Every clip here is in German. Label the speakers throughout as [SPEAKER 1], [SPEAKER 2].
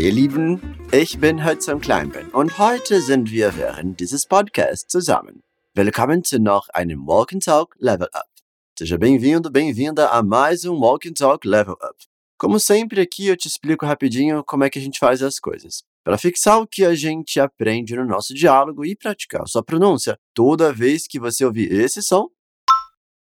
[SPEAKER 1] ihr Lieben, ich bin Hudson Kleinben und heute sind wir während dieses Podcasts zusammen. Willkommen zu noch einem Walk and Talk Level Up. Seja bem-vindo, bem-vinda a mais um Walk and Talk Level Up. Como sempre, aqui eu te explico rapidinho como é que a gente faz as coisas. Para fixar o que a gente aprende no nosso diálogo e praticar sua pronúncia, toda vez que você ouvir esse som,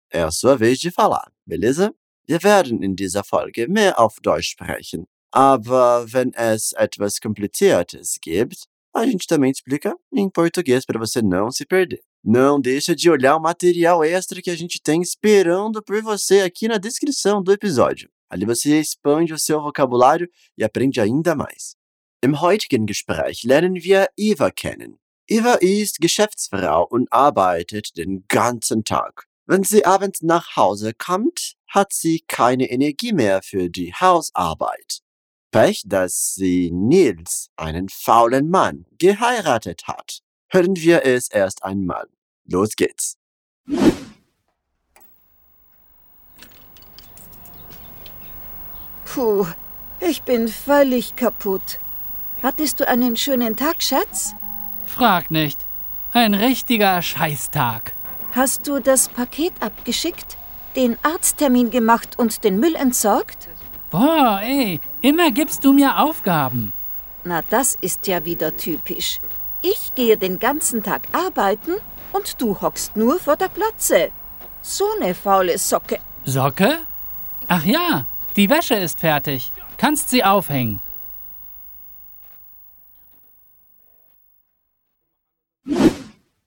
[SPEAKER 1] é a sua vez de falar, beleza? Wir werden in dieser Folge mehr auf Deutsch sprechen. Aber wenn es etwas Kompliziertes gibt, a gente também explica em português para você não se perder. Não deixa de olhar o material extra que a gente tem esperando por você aqui na descrição do episódio. Ali você expande o seu vocabulário e aprende ainda mais. Im heutigen Gespräch lernen wir Eva kennen. Eva ist Geschäftsfrau und arbeitet den ganzen Tag. Wenn sie abends nach Hause kommt, hat sie keine Energie mehr für die Hausarbeit. Pech, dass sie Nils, einen faulen Mann, geheiratet hat. Hören wir es erst einmal. Los geht's.
[SPEAKER 2] Puh, ich bin völlig kaputt. Hattest du einen schönen Tag, Schatz?
[SPEAKER 3] Frag nicht. Ein richtiger Scheißtag.
[SPEAKER 2] Hast du das Paket abgeschickt, den Arzttermin gemacht und den Müll entsorgt?
[SPEAKER 3] Boah, ey, immer gibst du mir Aufgaben.
[SPEAKER 2] Na, das ist ja wieder typisch. Ich gehe den ganzen Tag arbeiten und du hockst nur vor der Glotze. So ne faule Socke.
[SPEAKER 3] Socke? Ach ja, die Wäsche ist fertig. Kannst sie aufhängen.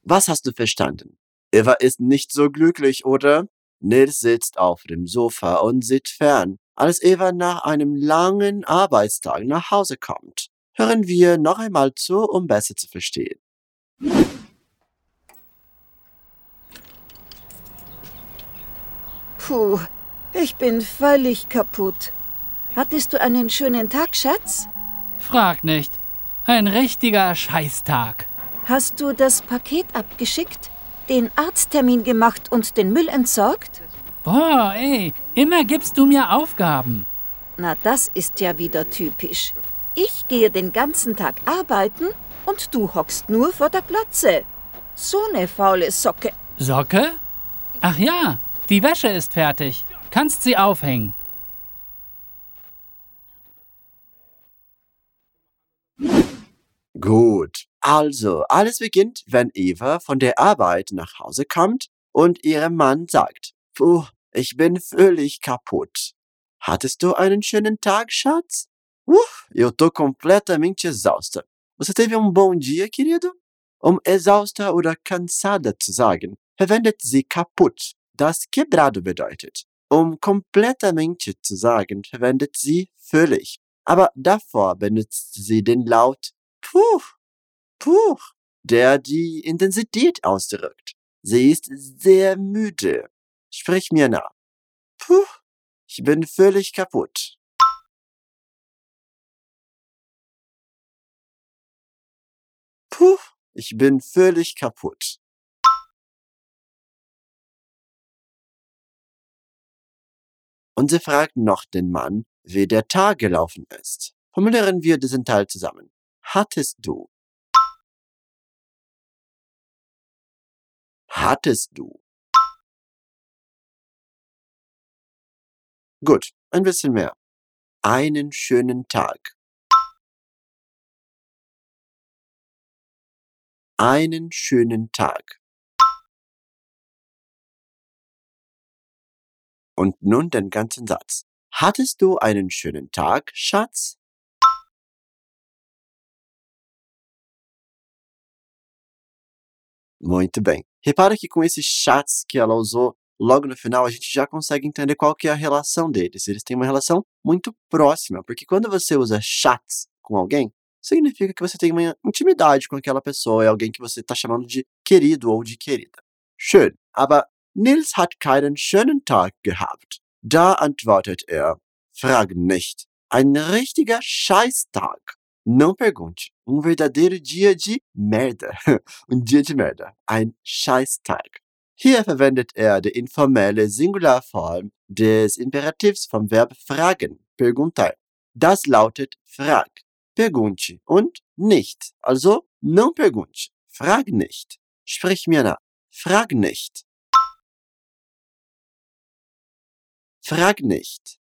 [SPEAKER 1] Was hast du verstanden? Eva ist nicht so glücklich, oder? Nils sitzt auf dem Sofa und sieht fern, als Eva nach einem langen Arbeitstag nach Hause kommt. Hören wir noch einmal zu, um besser zu verstehen.
[SPEAKER 2] Puh, ich bin völlig kaputt. Hattest du einen schönen Tag, Schatz?
[SPEAKER 3] Frag nicht. Ein richtiger Scheißtag.
[SPEAKER 2] Hast du das Paket abgeschickt, den Arzttermin gemacht und den Müll entsorgt?
[SPEAKER 3] Boah, ey, immer gibst du mir Aufgaben.
[SPEAKER 2] Na, das ist ja wieder typisch. Ich gehe den ganzen Tag arbeiten und du hockst nur vor der Glotze. So ne faule Socke.
[SPEAKER 3] Socke? Ach ja, die Wäsche ist fertig. Kannst sie aufhängen.
[SPEAKER 1] Gut, also alles beginnt, wenn Eva von der Arbeit nach Hause kommt und ihrem Mann sagt, Puh, ich bin völlig kaputt. Hattest du einen schönen Tag, Schatz? Uh, eu tô completamente exausta. Você teve um bom dia, querido? Um exausta oder cansada zu sagen, verwendet sie kaputt, das quebrado bedeutet. Um completamente zu sagen, verwendet sie völlig. Aber davor benutzt sie den Laut Puh, puh, der die Intensität ausdrückt. Sie ist sehr müde. Sprich mir nach. Puh, ich bin völlig kaputt. Puh, ich bin völlig kaputt. Und sie fragt noch den Mann, wie der Tag gelaufen ist. Formulieren wir diesen Teil zusammen. Hattest du? Hattest du? Gut, ein bisschen mehr. Einen schönen Tag. Einen schönen Tag. Und nun den ganzen Satz. Hattest du einen schönen Tag, Schatz? Muito bem. Repara que com esses chats que ela usou logo no final, a gente já consegue entender qual que é a relação deles. Eles têm uma relação muito próxima, porque quando você usa chats com alguém, significa que você tem uma intimidade com aquela pessoa, é alguém que você está chamando de querido ou de querida. Schön, aber Nils hat keinen schönen Tag gehabt. Da antwortet er, frag nicht. Ein richtiger Scheißtag. Não pergunte. Um verdadeiro dia de merda. um dia de merda. Ein Scheißtag. Hier verwendet er die informelle Singularform des Imperativs vom Verb fragen, perguntar. Das lautet frag. pergunte und nicht. Also, não pergunte. Frag nicht. Sprich mir nach. Frag nicht. Frag nicht.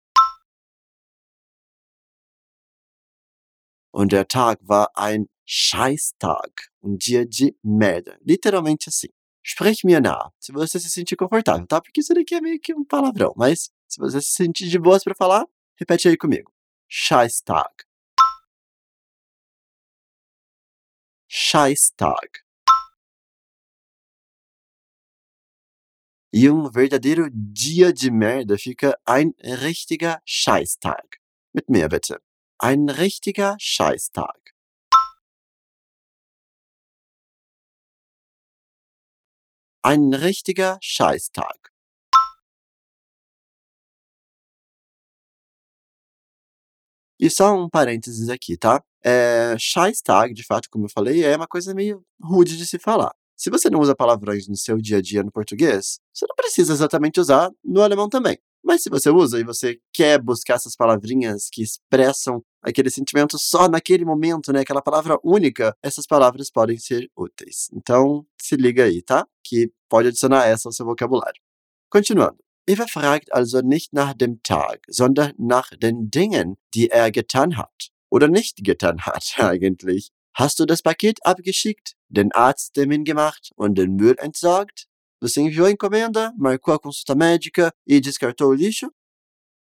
[SPEAKER 1] Und der Tag war ein Scheißtag. Um dia de merda. Literalmente assim. Sprich mir nach. Se você se sentir confortável, tá? Porque isso daqui é meio que um palavrão. Mas se você se sentir de boas para falar, repete aí comigo. Scheißtag. Scheißtag. E um verdadeiro dia de merda fica ein richtiger Scheißtag. Mit mir bitte. Ein richtiger Scheißtag. Ein richtiger Scheißtag. E só um parênteses aqui, tá? É, Scheißtag, de fato, como eu falei, é uma coisa meio rude de se falar. Se você não usa palavrões no seu dia a dia no português, você não precisa exatamente usar no alemão também. Mas se você usa e você quer buscar essas palavrinhas que expressam aquele sentimento só naquele momento, né, aquela palavra única, essas palavras podem ser úteis. Então, se liga aí, tá? Que pode adicionar essa ao seu vocabulário. Continuando. Eva fragt also nicht nach dem Tag, sondern nach den Dingen, die er getan hat. Oder nicht getan hat, eigentlich. Hast du das Paket abgeschickt, den Arzttermin gemacht und den Müll entsorgt? Você enviou a encomenda, marcou a consulta médica e descartou o lixo?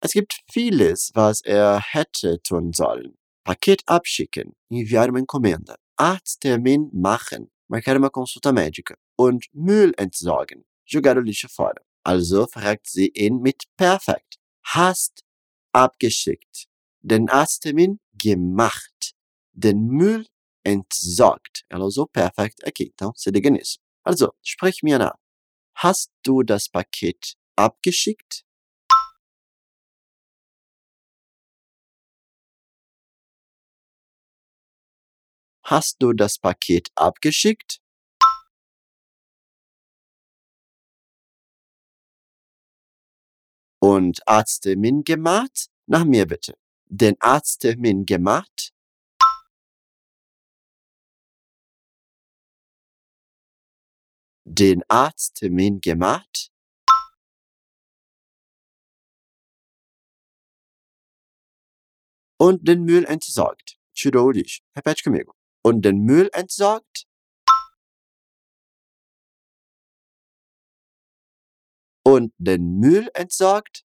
[SPEAKER 1] Es gibt vieles, was er hätte tun sollen. Paket abschicken, enviar uma encomenda, Arzttermin machen, marcar uma consulta médica und Müll entsorgen, jogar o lixo fora. Also fragt sie ihn mit perfekt. Hast abgeschickt, den Arzttermin gemacht, den Müll entsorgt. Ela usou perfect aqui, então se liga nisso. Also, sprich mir nach. Hast du das Paket abgeschickt? Hast du das Paket abgeschickt? Und Arzttermin gemacht? Nach mir bitte. Den Arzttermin gemacht? Den Arzttermin gemacht? Und den Müll entsorgt. Tirou o lixo. Repete comigo. Und den Müll entsorgt? Und den Müll entsorgt?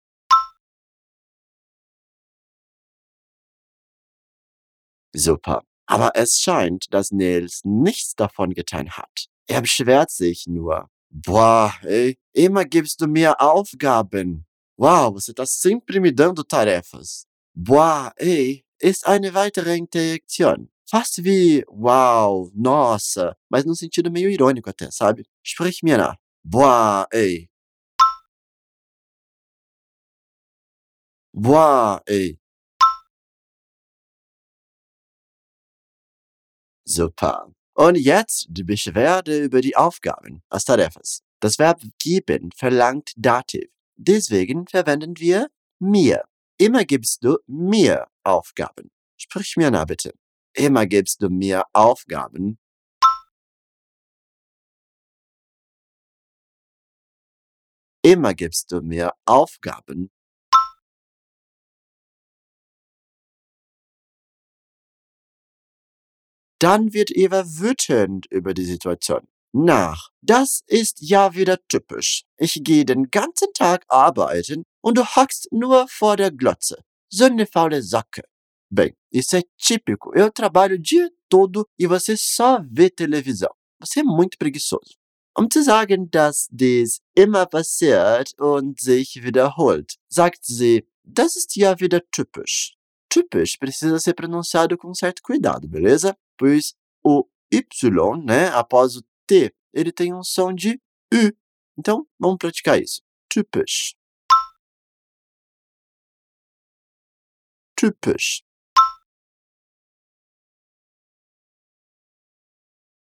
[SPEAKER 1] Super. Aber es scheint, dass Nils nichts davon getan hat. Er beschwert sich nur. Boah, ey, immer gibst du mir Aufgaben. Wow, você tá sempre me dando tarefas. Boah, ey, ist eine weitere Interaktion. Fast wie wow, nossa, mas num sentido meio irônico até, sabe? Sprich mir nach. Boah, ey. Boah, ey. Super. Und jetzt die Beschwerde über die Aufgaben, tarefas. Das Verb geben verlangt Dativ. Deswegen verwenden wir mir. Immer gibst du mir Aufgaben. Sprich mir nach bitte. Immer gibst du mir Aufgaben. Immer gibst du mir Aufgaben. Dann wird Eva wütend über die Situation. Nach, das ist ja wieder typisch. Ich gehe den ganzen Tag arbeiten und du hockst nur vor der Glotze. So eine faule Socke. Bem, isso é típico. Eu trabalho o dia todo e você só vê televisão. Você é muito preguiçoso. Um zu sagen, dass dies immer passiert und sich wiederholt, sagt sie, das ist ja wieder typisch. Typisch precisa ser pronunciado com certo cuidado, beleza? Pois o Y, né, após o T, ele tem um som de U. Então, vamos praticar isso. Typisch. Typisch.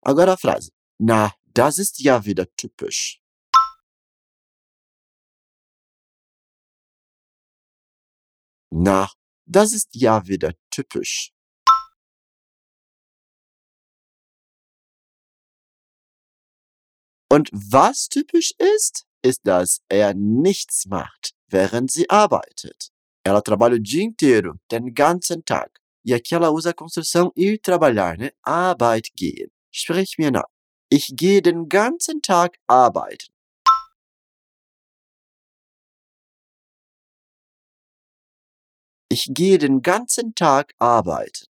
[SPEAKER 1] Agora a frase. Na, das ist ja wieder typisch. Na, das ist ja wieder typisch. Und was typisch ist, ist, dass er nichts macht, während sie arbeitet. Ela trabalha o dia inteiro, den ganzen Tag. E aqui ela usa a construção ir trabalhar, né? Arbeit gehen. Sprich mir nach. Ich gehe den ganzen Tag arbeiten. Ich gehe den ganzen Tag arbeiten.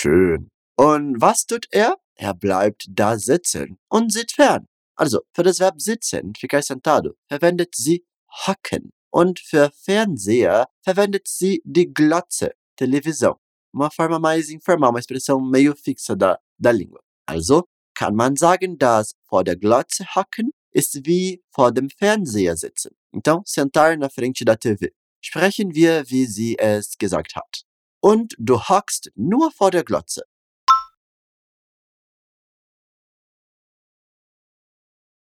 [SPEAKER 1] Schön. Und was tut er? Er bleibt da sitzen und sieht fern. Also, für das Verb sitzen, ficar sentado, verwendet sie hocken. Und für Fernseher verwendet sie die Glotze, Televisão. Uma forma mais informal, uma expressão meio fixa da, da língua. Also kann man sagen, dass vor der Glotze hocken ist wie vor dem Fernseher sitzen. Então, sentar na frente da TV. Sprechen wir, wie sie es gesagt hat. Und du hockst nur vor der Glotze.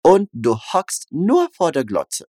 [SPEAKER 1] Und du hockst nur vor der Glotze.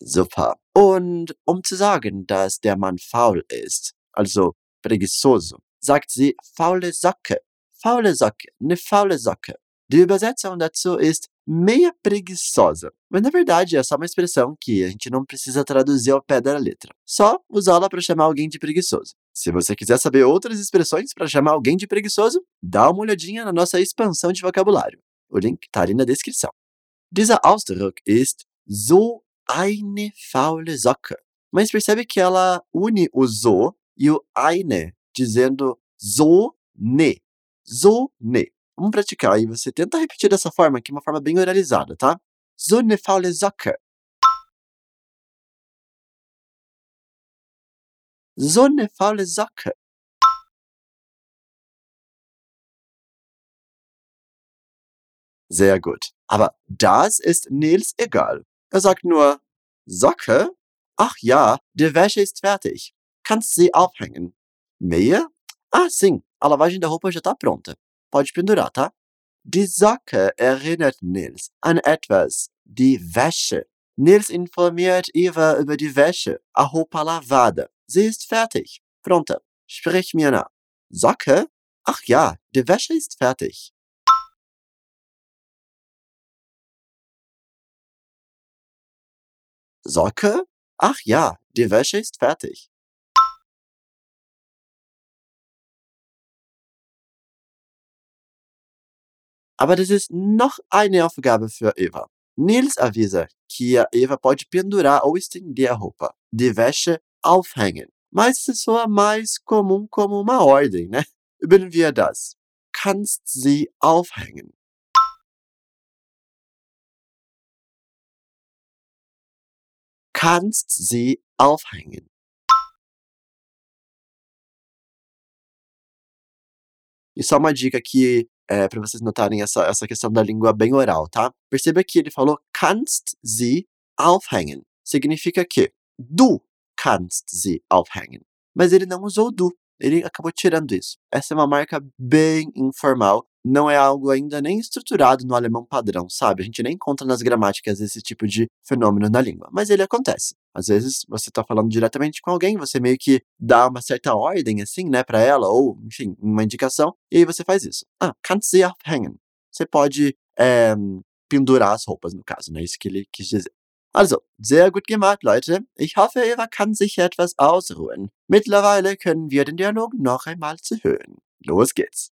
[SPEAKER 1] Super. Und um zu sagen, dass der Mann faul ist, also preguiçoso, sagt sie faule Socke. Faule Socke, ne faule Socke. Die Übersetzung dazu ist meia preguiçosa. Mas na verdade é só uma expressão que a gente não precisa traduzir ao pé da letra. Só usá-la para chamar alguém de preguiçoso. Se você quiser saber outras expressões para chamar alguém de preguiçoso, dá uma olhadinha na nossa expansão de vocabulário. O link está ali na descrição. Dieser Ausdruck ist so eine faule Socke. Mas percebe que ela une o so e o eine, dizendo so ne. So ne. Vamos praticar e você tenta repetir dessa forma, que é uma forma bem oralizada, tá? So eine faule Socke. So eine faule Socke. Sehr gut. Aber das ist Nils egal. Er sagt nur, Socke? Ach ja, die Wäsche ist fertig. Kannst sie aufhängen. Meia? Ah, sim, a lavagem da roupa já está pronta. Pode pendurar, tá? Die Socke erinnert Nils an etwas, die Wäsche. Nils informiert Eva über die Wäsche, a roupa lavada. Sie ist fertig. Pronta. Sprich mir nach. Socke? Ach ja, die Wäsche ist fertig. Socke? Ach ja, die Wäsche ist fertig. Aber das ist noch eine Aufgabe für Eva. Nils avisa que a Eva pode pendurar ou estender a roupa, de Wäsche aufhängen. Mas isso soa mais comum como uma ordem, né? Üben wir das. Kannst sie aufhängen. Kannst sie aufhängen. E só uma dica aqui é, para vocês notarem essa, essa questão da língua bem oral, tá? Perceba que ele falou kannst sie aufhängen. Significa que du kannst sie aufhängen. Mas ele não usou du. Ele acabou tirando isso. Essa é uma marca bem informal. Não é algo ainda nem estruturado no alemão padrão, sabe? A gente nem encontra nas gramáticas esse tipo de fenômeno na língua. Mas ele acontece. Às vezes você está falando diretamente com alguém, você meio que dá uma certa ordem, assim, né, para ela, ou, enfim, uma indicação, e aí você faz isso. Ah, kannst sie aufhängen. Você pode é, pendurar as roupas, no caso, né? Isso que ele quis dizer. Also, sehr gut gemacht, Leute. Ich hoffe, Eva kann sich etwas ausruhen. Mittlerweile können wir den Dialog noch einmal zu hören. Los geht's.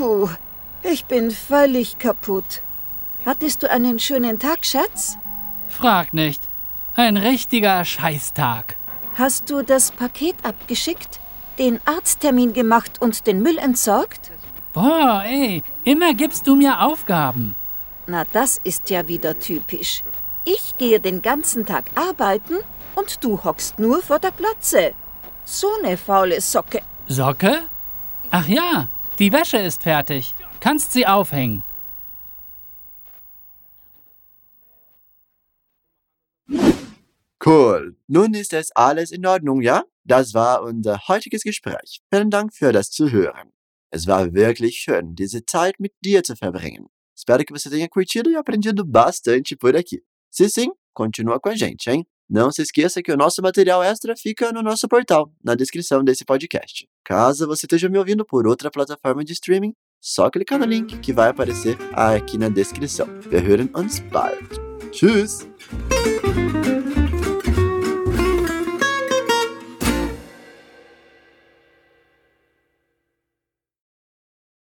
[SPEAKER 2] Puh, ich bin völlig kaputt. Hattest du einen schönen Tag, Schatz?
[SPEAKER 3] Frag nicht. Ein richtiger Scheißtag.
[SPEAKER 2] Hast du das Paket abgeschickt, den Arzttermin gemacht und den Müll entsorgt?
[SPEAKER 3] Boah, ey, immer gibst du mir Aufgaben.
[SPEAKER 2] Na, das ist ja wieder typisch. Ich gehe den ganzen Tag arbeiten und du hockst nur vor der Glotze. So ne faule Socke.
[SPEAKER 3] Socke? Ach ja, die Wäsche ist fertig. Kannst sie aufhängen.
[SPEAKER 1] Cool. Nun ist es alles in Ordnung, ja? Das war unser heutiges Gespräch. Vielen Dank für das Zuhören. Es war wirklich schön, diese Zeit mit dir zu verbringen. Espero que você tenha curtido e aprendido bastante por aqui. Se sim, continua com a gente, hein? Não se esqueça que o nosso material extra fica no nosso portal, na descrição desse podcast. Caso você esteja me ouvindo por outra plataforma de streaming, só clicar no link que vai aparecer aqui na descrição. Wir hören uns bald. Tschüss!